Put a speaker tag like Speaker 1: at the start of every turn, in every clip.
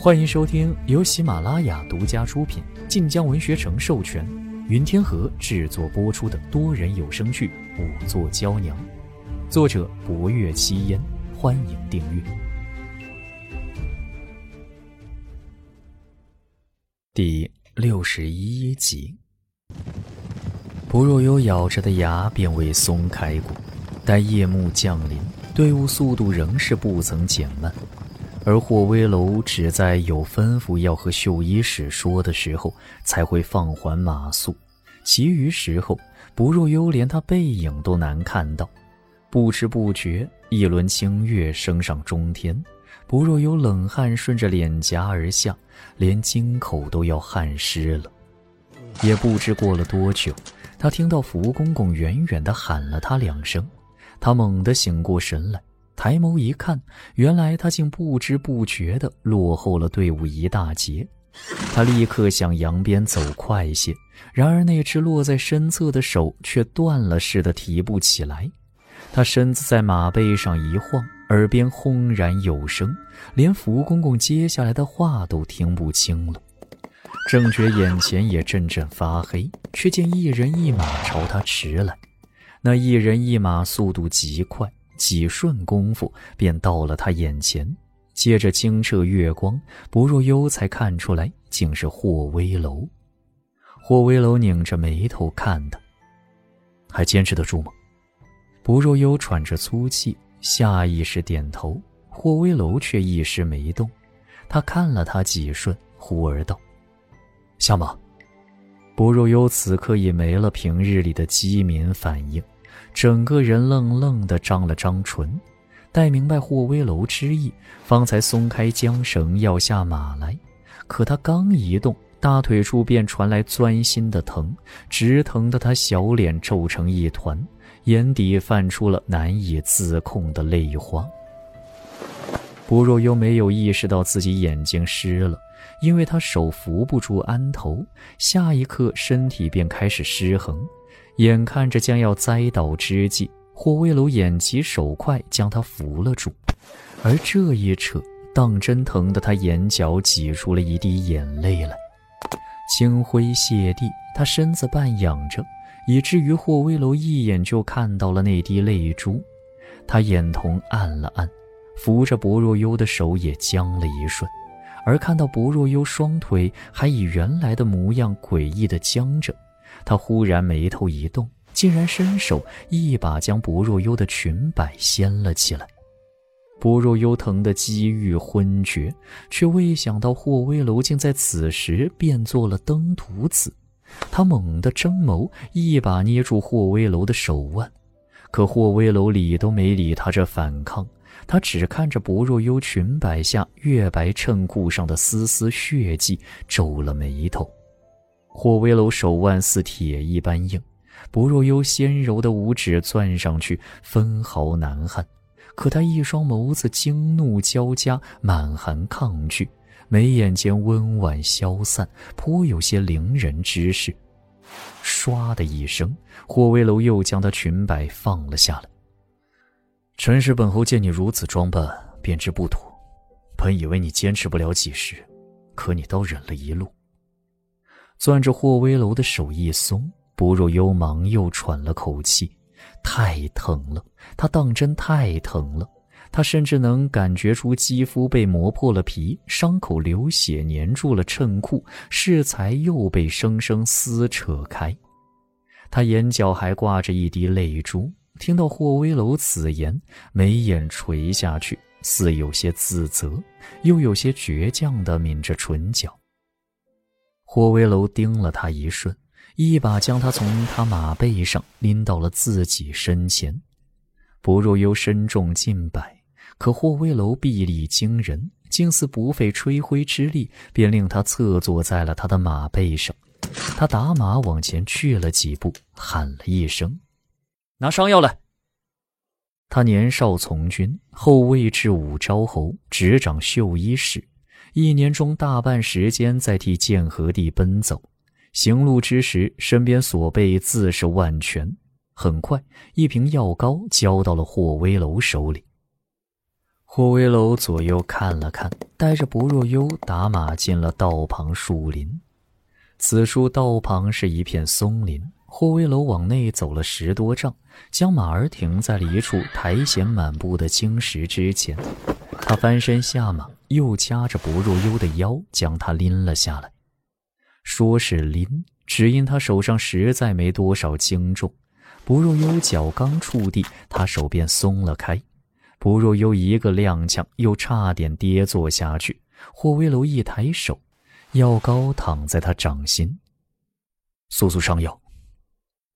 Speaker 1: 欢迎收听由喜马拉雅独家出品、晋江文学城授权、云天河制作播出的多人有声剧《五座娇娘》，作者：博月七烟。欢迎订阅。第六十一集，不若幽咬着的牙便未松开过，待夜幕降临，队伍速度仍是不曾减慢。而霍威楼只在有吩咐要和绣衣使说的时候，才会放缓马速，其余时候，不若幽连他背影都难看到。不知不觉，一轮清月升上中天，不若幽冷汗顺着脸颊而下，连金口都要汗湿了。也不知过了多久，他听到福公公远远地喊了他两声，他猛地醒过神来。抬眸一看，原来他竟不知不觉地落后了队伍一大截。他立刻想扬鞭走快些，然而那只落在身侧的手却断了似的提不起来。他身子在马背上一晃，耳边轰然有声，连福公公接下来的话都听不清了。正觉眼前也阵阵发黑，却见一人一马朝他驰来。那一人一马速度极快。几瞬功夫，便到了他眼前。借着清澈月光，不若幽才看出来，竟是霍威楼。霍威楼拧着眉头看他，还坚持得住吗？不若幽喘着粗气，下意识点头。霍威楼却一时没动。他看了他几瞬，忽而道：“下马。”不若幽此刻已没了平日里的机敏反应。整个人愣愣地张了张唇，待明白霍威楼之意，方才松开缰绳要下马来。可他刚一动，大腿处便传来钻心的疼，直疼得他小脸皱成一团，眼底泛出了难以自控的泪花。不若幽没有意识到自己眼睛湿了，因为他手扶不住鞍头，下一刻身体便开始失衡。眼看着将要栽倒之际，霍威楼眼疾手快，将他扶了住。而这一扯，当真疼得他眼角挤出了一滴眼泪来。清辉泻地，他身子半仰着，以至于霍威楼一眼就看到了那滴泪珠。他眼瞳暗了暗，扶着薄若幽的手也僵了一瞬，而看到薄若幽双腿还以原来的模样诡异的僵着。他忽然眉头一动，竟然伸手一把将薄若幽的裙摆掀了起来。薄若幽疼得几欲昏厥，却未想到霍威楼竟在此时变作了登徒子。他猛地睁眸，一把捏住霍威楼的手腕，可霍威楼理都没理他这反抗，他只看着薄若幽裙摆下月白衬裤上的丝丝血迹，皱了眉头。霍威楼手腕似铁一般硬，不若幽纤柔的五指攥上去分毫难撼。可他一双眸子惊怒交加，满含抗拒，眉眼间温婉消散，颇有些凌人之势。唰的一声，霍威楼又将他裙摆放了下来。陈氏本侯见你如此装扮，便知不妥。本以为你坚持不了几时，可你倒忍了一路。攥着霍威楼的手一松，不若幽忙又喘了口气，太疼了，他当真太疼了，他甚至能感觉出肌肤被磨破了皮，伤口流血粘住了衬裤，适才又被生生撕扯开，他眼角还挂着一滴泪珠，听到霍威楼此言，眉眼垂下去，似有些自责，又有些倔强地抿着唇角。霍威楼盯了他一瞬，一把将他从他马背上拎到了自己身前。不若幽身重近百，可霍威楼臂力惊人，竟似不费吹灰之力，便令他侧坐在了他的马背上。他打马往前去了几步，喊了一声：“拿伤药来。”他年少从军，后位至武昭侯，执掌绣衣使。一年中大半时间在替建和帝奔走，行路之时，身边所备自是万全。很快，一瓶药膏交到了霍威楼手里。霍威楼左右看了看，带着薄若幽打马进了道旁树林。此处道旁是一片松林。霍威楼往内走了十多丈，将马儿停在了一处苔藓满布的青石之前。他翻身下马，又掐着薄若幽的腰，将她拎了下来。说是拎，只因他手上实在没多少轻重。薄若幽脚刚触地，他手便松了开。薄若幽一个踉跄，又差点跌坐下去。霍威楼一抬手，药膏躺在他掌心，速速上药。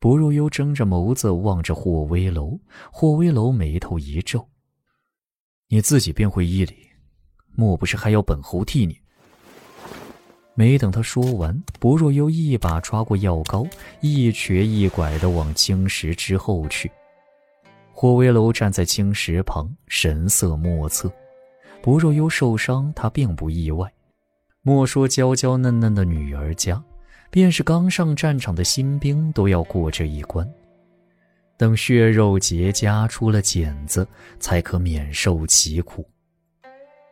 Speaker 1: 薄若幽睁着眸子望着霍威楼，霍威楼眉头一皱：“你自己便会医理，莫不是还要本侯替你？”没等他说完，薄若幽一把抓过药膏，一瘸一拐地往青石之后去。霍威楼站在青石旁，神色莫测。薄若幽受伤，他并不意外。莫说娇娇嫩嫩的女儿家。便是刚上战场的新兵都要过这一关，等血肉结痂出了茧子，才可免受其苦。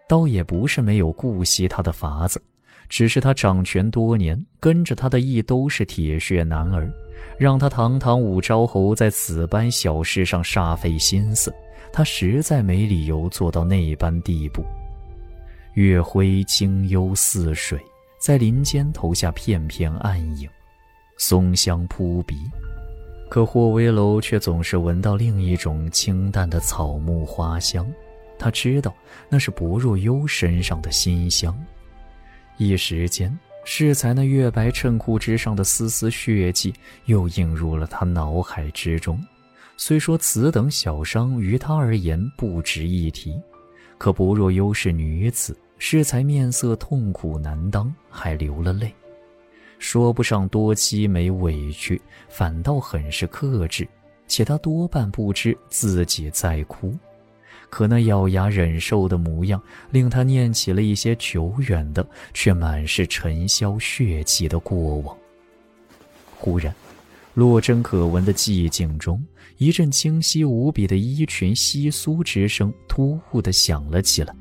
Speaker 1: 倒也不是没有顾惜他的法子，只是他掌权多年，跟着他的亦都是铁血男儿，让他堂堂武昭侯在此般小事上煞费心思，他实在没理由做到那般地步。月辉清幽似水。在林间投下片片暗影，松香扑鼻。可霍威楼却总是闻到另一种清淡的草木花香，他知道那是薄若幽身上的馨香。一时间，适才那月白衬裤之上的丝丝血迹又映入了他脑海之中。虽说此等小伤于他而言不值一提，可薄若幽是女子。适才面色痛苦难当，还流了泪，说不上多凄美委屈，反倒很是克制，且他多半不知自己在哭，可那咬牙忍受的模样，令他念起了一些久远的却满是尘嚣血气的过往。忽然，落针可闻的寂静中，一阵清晰无比的衣裙窸窣之声突兀地响了起来。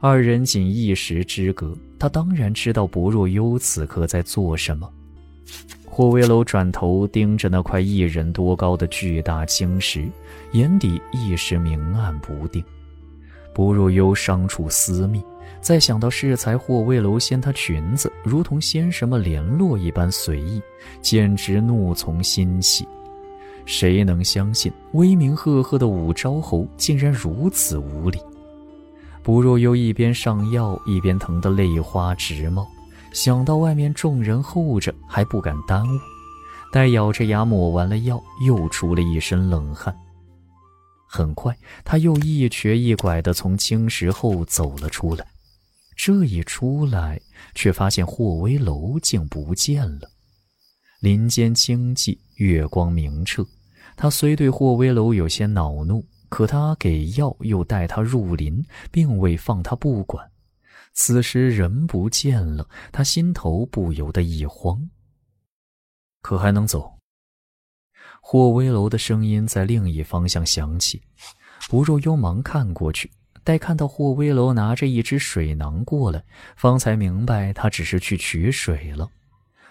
Speaker 1: 二人仅一时之隔，他当然知道薄若幽此刻在做什么。霍威楼转头盯着那块一人多高的巨大青石，眼底一时明暗不定。不若幽伤处私密，再想到适才霍威楼掀她裙子，如同掀什么帘落一般随意，简直怒从心起。谁能相信威名赫赫的武昭侯竟然如此无礼？不若幽一边上药，一边疼得泪花直冒。想到外面众人候着，还不敢耽误。待咬着牙抹完了药，又出了一身冷汗。很快，他又一瘸一拐地从青石后走了出来。这一出来，却发现霍威楼竟不见了。林间清寂，月光明澈。他虽对霍威楼有些恼怒。可他给药，又带他入林，并未放他不管。此时人不见了，他心头不由得一慌。可还能走？霍威楼的声音在另一方向响起。不若幽忙看过去，待看到霍威楼拿着一只水囊过来，方才明白他只是去取水了。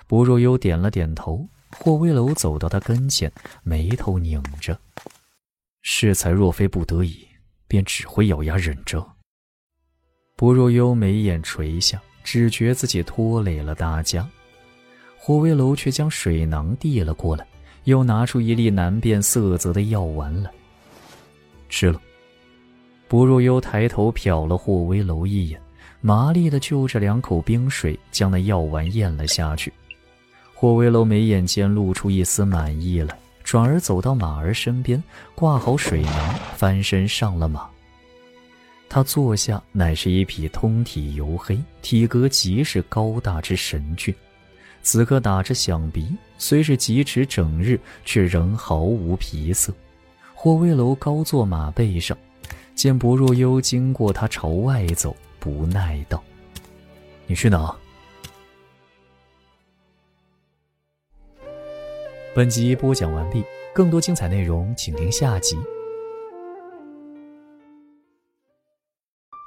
Speaker 1: 不若幽点了点头。霍威楼走到他跟前，眉头拧着。适才若非不得已，便只会咬牙忍着。薄若幽眉眼垂下，只觉自己拖累了大家。霍威楼却将水囊递了过来，又拿出一粒难辨色泽的药丸来。吃了。薄若幽抬头瞟了霍威楼一眼，麻利的就着两口冰水，将那药丸咽了下去。霍威楼眉眼间露出一丝满意来。转而走到马儿身边，挂好水囊，翻身上了马。他坐下，乃是一匹通体黝黑、体格极是高大之神骏。此刻打着响鼻，虽是疾驰整日，却仍毫无疲色。霍威楼高坐马背上，见薄若幽经过他朝外走，不耐道：“你去哪？”本集播讲完毕，更多精彩内容，请听下集。